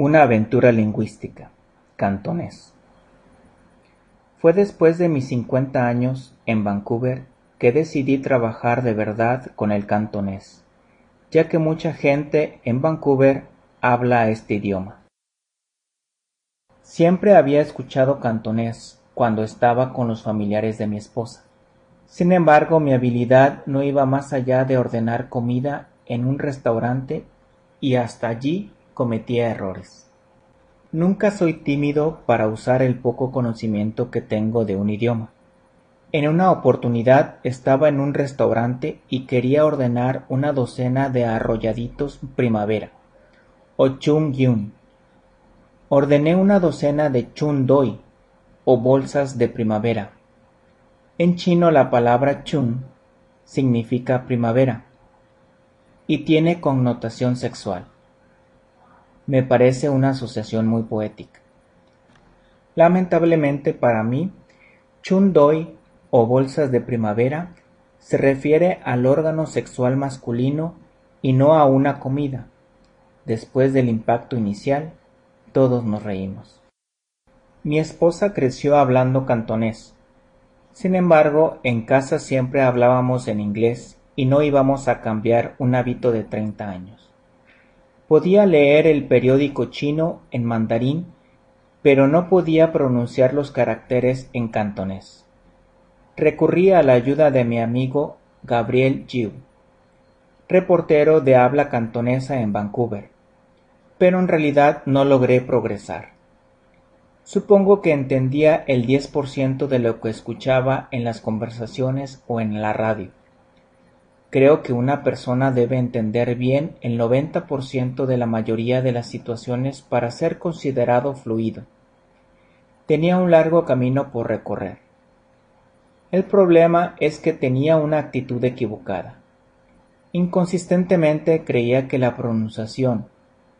Una aventura lingüística. Cantonés. Fue después de mis cincuenta años en Vancouver que decidí trabajar de verdad con el cantonés, ya que mucha gente en Vancouver habla este idioma. Siempre había escuchado cantonés cuando estaba con los familiares de mi esposa. Sin embargo, mi habilidad no iba más allá de ordenar comida en un restaurante y hasta allí cometía errores. Nunca soy tímido para usar el poco conocimiento que tengo de un idioma. En una oportunidad estaba en un restaurante y quería ordenar una docena de arrolladitos primavera o chung yun. Ordené una docena de chun doi o bolsas de primavera. En chino la palabra chun significa primavera y tiene connotación sexual. Me parece una asociación muy poética. Lamentablemente para mí, chundoi o bolsas de primavera se refiere al órgano sexual masculino y no a una comida. Después del impacto inicial, todos nos reímos. Mi esposa creció hablando cantonés. Sin embargo, en casa siempre hablábamos en inglés y no íbamos a cambiar un hábito de treinta años. Podía leer el periódico chino en mandarín, pero no podía pronunciar los caracteres en cantonés. Recurrí a la ayuda de mi amigo Gabriel Jiu, reportero de habla cantonesa en Vancouver, pero en realidad no logré progresar. Supongo que entendía el 10% de lo que escuchaba en las conversaciones o en la radio. Creo que una persona debe entender bien el 90% de la mayoría de las situaciones para ser considerado fluido. Tenía un largo camino por recorrer. El problema es que tenía una actitud equivocada. Inconsistentemente creía que la pronunciación,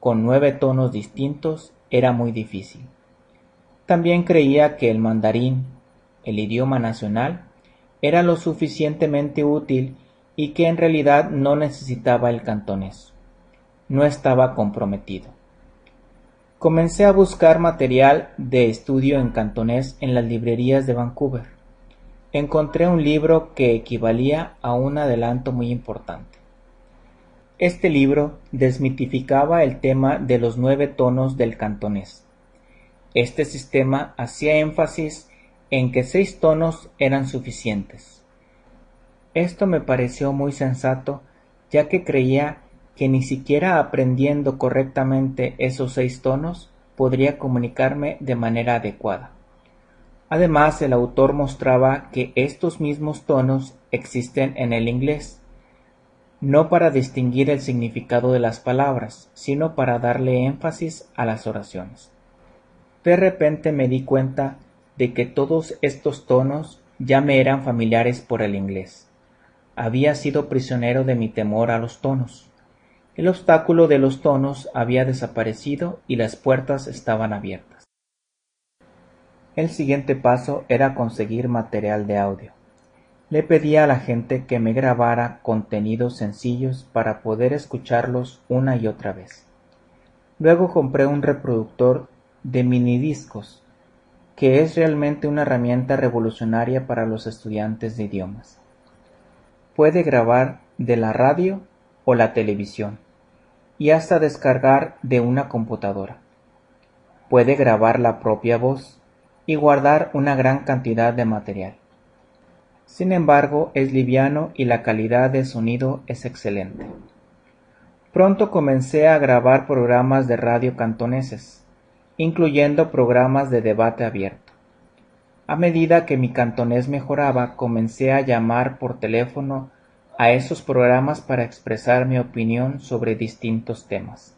con nueve tonos distintos, era muy difícil. También creía que el mandarín, el idioma nacional, era lo suficientemente útil y que en realidad no necesitaba el cantonés. No estaba comprometido. Comencé a buscar material de estudio en cantonés en las librerías de Vancouver. Encontré un libro que equivalía a un adelanto muy importante. Este libro desmitificaba el tema de los nueve tonos del cantonés. Este sistema hacía énfasis en que seis tonos eran suficientes esto me pareció muy sensato, ya que creía que ni siquiera aprendiendo correctamente esos seis tonos podría comunicarme de manera adecuada. Además, el autor mostraba que estos mismos tonos existen en el inglés, no para distinguir el significado de las palabras, sino para darle énfasis a las oraciones. De repente me di cuenta de que todos estos tonos ya me eran familiares por el inglés había sido prisionero de mi temor a los tonos. El obstáculo de los tonos había desaparecido y las puertas estaban abiertas. El siguiente paso era conseguir material de audio. Le pedí a la gente que me grabara contenidos sencillos para poder escucharlos una y otra vez. Luego compré un reproductor de minidiscos, que es realmente una herramienta revolucionaria para los estudiantes de idiomas. Puede grabar de la radio o la televisión, y hasta descargar de una computadora. Puede grabar la propia voz y guardar una gran cantidad de material. Sin embargo, es liviano y la calidad de sonido es excelente. Pronto comencé a grabar programas de radio cantoneses, incluyendo programas de debate abierto. A medida que mi cantonés mejoraba, comencé a llamar por teléfono a esos programas para expresar mi opinión sobre distintos temas.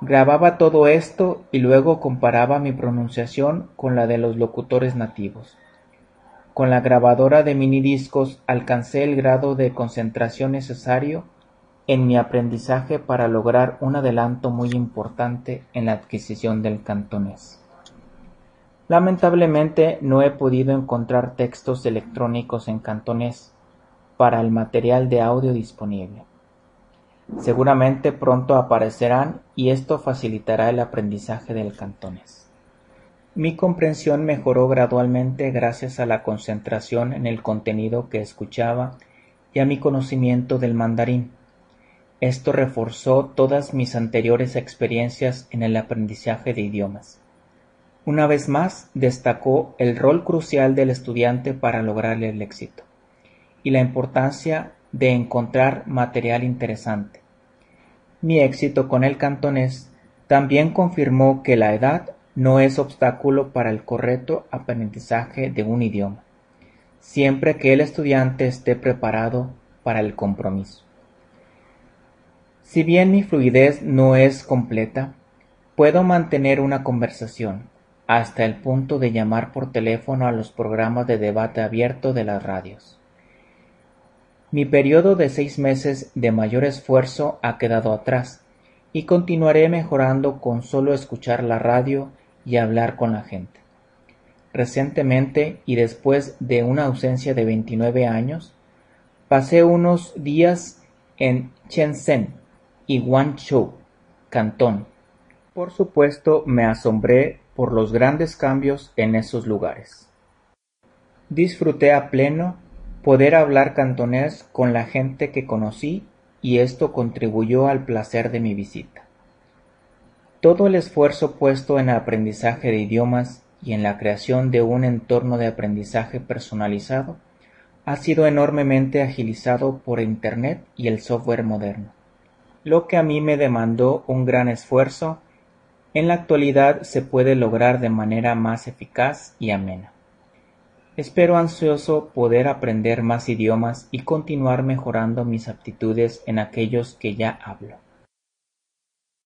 Grababa todo esto y luego comparaba mi pronunciación con la de los locutores nativos. Con la grabadora de minidiscos alcancé el grado de concentración necesario en mi aprendizaje para lograr un adelanto muy importante en la adquisición del cantonés. Lamentablemente no he podido encontrar textos electrónicos en cantonés para el material de audio disponible. Seguramente pronto aparecerán y esto facilitará el aprendizaje del cantonés. Mi comprensión mejoró gradualmente gracias a la concentración en el contenido que escuchaba y a mi conocimiento del mandarín. Esto reforzó todas mis anteriores experiencias en el aprendizaje de idiomas. Una vez más destacó el rol crucial del estudiante para lograr el éxito y la importancia de encontrar material interesante. Mi éxito con el cantonés también confirmó que la edad no es obstáculo para el correcto aprendizaje de un idioma, siempre que el estudiante esté preparado para el compromiso. Si bien mi fluidez no es completa, puedo mantener una conversación, hasta el punto de llamar por teléfono a los programas de debate abierto de las radios. Mi periodo de seis meses de mayor esfuerzo ha quedado atrás y continuaré mejorando con solo escuchar la radio y hablar con la gente. Recientemente y después de una ausencia de 29 años, pasé unos días en Shenzhen y Guangzhou, Cantón. Por supuesto me asombré por los grandes cambios en esos lugares. Disfruté a pleno poder hablar cantonés con la gente que conocí y esto contribuyó al placer de mi visita. Todo el esfuerzo puesto en el aprendizaje de idiomas y en la creación de un entorno de aprendizaje personalizado ha sido enormemente agilizado por Internet y el software moderno, lo que a mí me demandó un gran esfuerzo en la actualidad se puede lograr de manera más eficaz y amena. Espero ansioso poder aprender más idiomas y continuar mejorando mis aptitudes en aquellos que ya hablo.